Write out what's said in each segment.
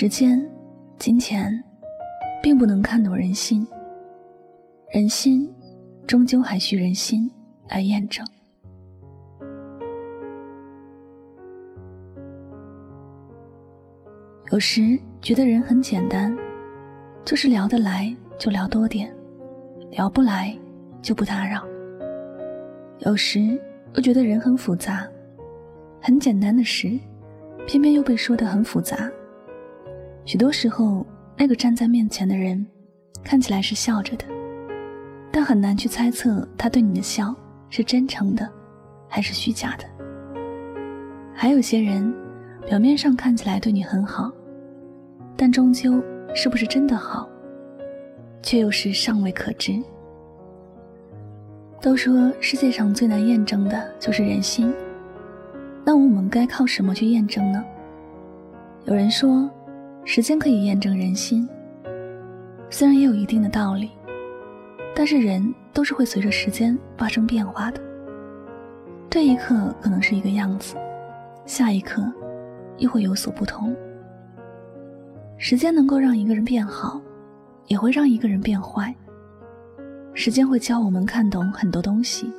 时间、金钱，并不能看懂人心。人心，终究还需人心来验证。有时觉得人很简单，就是聊得来就聊多点，聊不来就不打扰。有时又觉得人很复杂，很简单的事，偏偏又被说得很复杂。许多时候，那个站在面前的人，看起来是笑着的，但很难去猜测他对你的笑是真诚的，还是虚假的。还有些人，表面上看起来对你很好，但终究是不是真的好，却又是尚未可知。都说世界上最难验证的就是人心，那我们该靠什么去验证呢？有人说。时间可以验证人心，虽然也有一定的道理，但是人都是会随着时间发生变化的。这一刻可能是一个样子，下一刻又会有所不同。时间能够让一个人变好，也会让一个人变坏。时间会教我们看懂很多东西，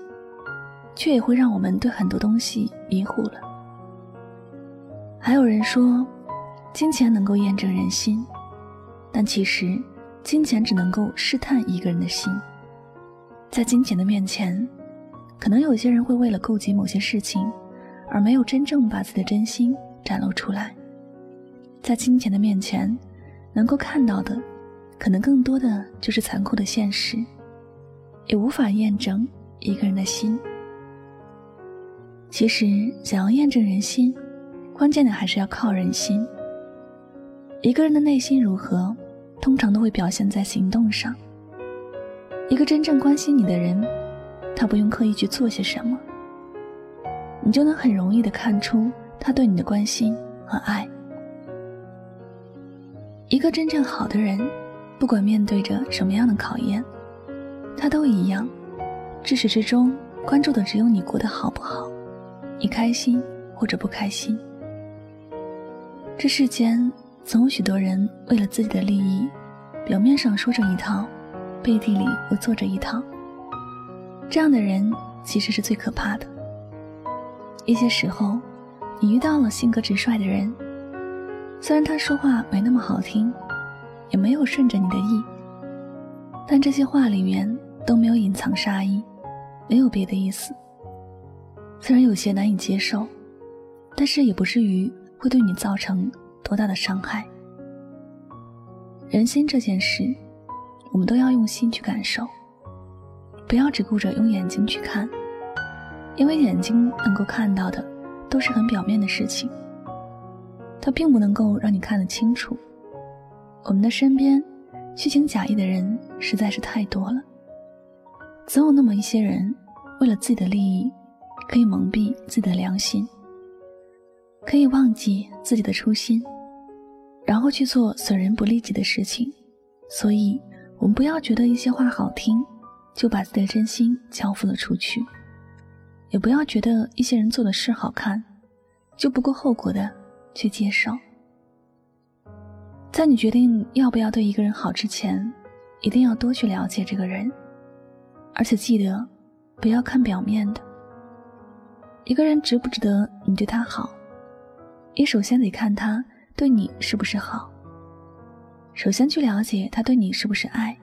却也会让我们对很多东西迷糊了。还有人说。金钱能够验证人心，但其实，金钱只能够试探一个人的心。在金钱的面前，可能有些人会为了顾及某些事情，而没有真正把自己的真心展露出来。在金钱的面前，能够看到的，可能更多的就是残酷的现实，也无法验证一个人的心。其实，想要验证人心，关键的还是要靠人心。一个人的内心如何，通常都会表现在行动上。一个真正关心你的人，他不用刻意去做些什么，你就能很容易的看出他对你的关心和爱。一个真正好的人，不管面对着什么样的考验，他都一样，至始至终关注的只有你过得好不好，你开心或者不开心。这世间。总有许多人为了自己的利益，表面上说着一套，背地里又做着一套。这样的人其实是最可怕的。一些时候，你遇到了性格直率的人，虽然他说话没那么好听，也没有顺着你的意，但这些话里面都没有隐藏杀意，没有别的意思。虽然有些难以接受，但是也不至于会对你造成。多大的伤害？人心这件事，我们都要用心去感受，不要只顾着用眼睛去看，因为眼睛能够看到的都是很表面的事情，它并不能够让你看得清楚。我们的身边虚情假意的人实在是太多了，总有那么一些人，为了自己的利益，可以蒙蔽自己的良心。可以忘记自己的初心，然后去做损人不利己的事情。所以，我们不要觉得一些话好听，就把自己的真心交付了出去；也不要觉得一些人做的事好看，就不顾后果的去接受。在你决定要不要对一个人好之前，一定要多去了解这个人，而且记得不要看表面的。一个人值不值得你对他好？你首先得看他对你是不是好，首先去了解他对你是不是爱。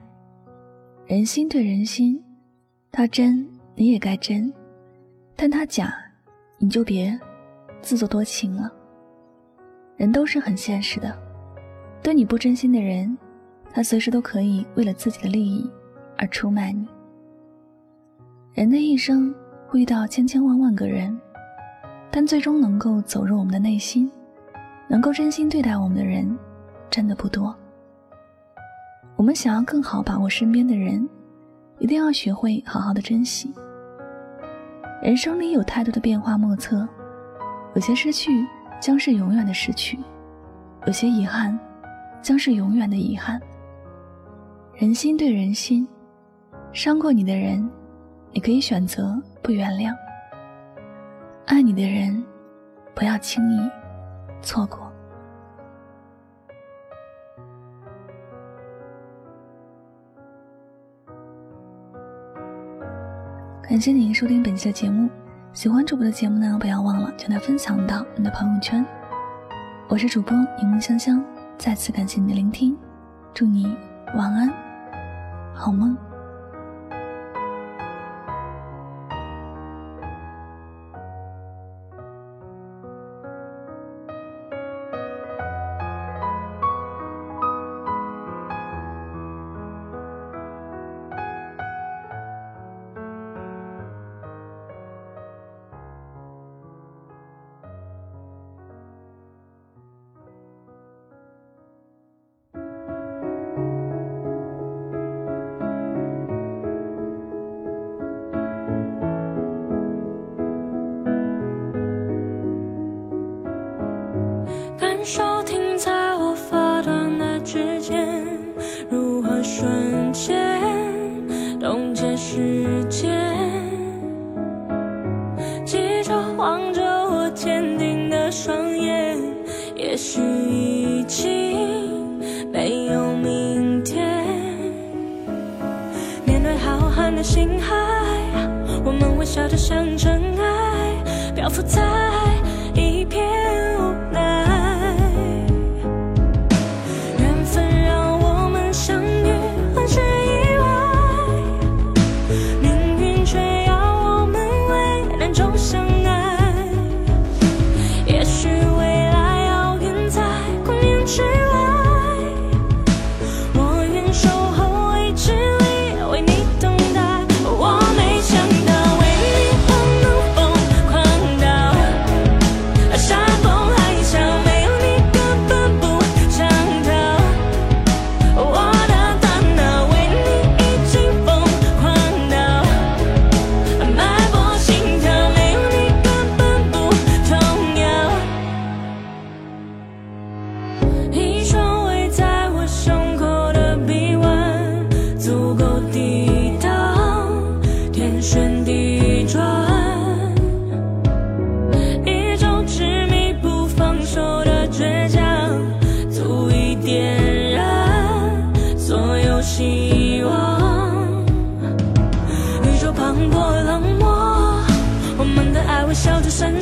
人心对人心，他真你也该真，但他假，你就别自作多情了。人都是很现实的，对你不真心的人，他随时都可以为了自己的利益而出卖你。人的一生会遇到千千万万个人，但最终能够走入我们的内心，能够真心对待我们的人，真的不多。我们想要更好把握身边的人，一定要学会好好的珍惜。人生里有太多的变化莫测，有些失去将是永远的失去，有些遗憾将是永远的遗憾。人心对人心，伤过你的人，你可以选择不原谅；爱你的人，不要轻易错过。感谢您收听本期的节目，喜欢主播的节目呢，不要忘了将它分享到你的朋友圈。我是主播柠檬香香，再次感谢你的聆听，祝你晚安，好梦。时间？记着望着我坚定的双眼，也许已经没有明天。面对浩瀚的星海，我们微笑着像尘埃，漂浮在是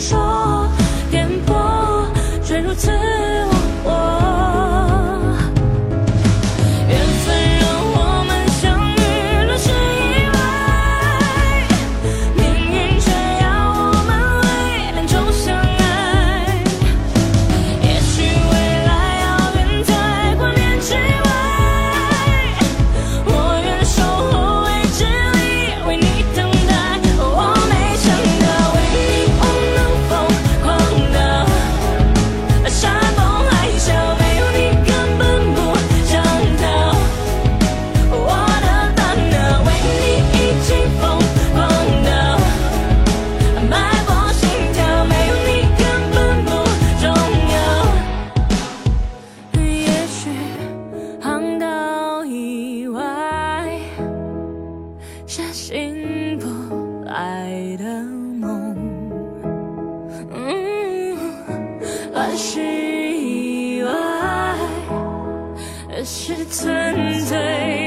说颠簸却如此忘我是意外，是纯粹。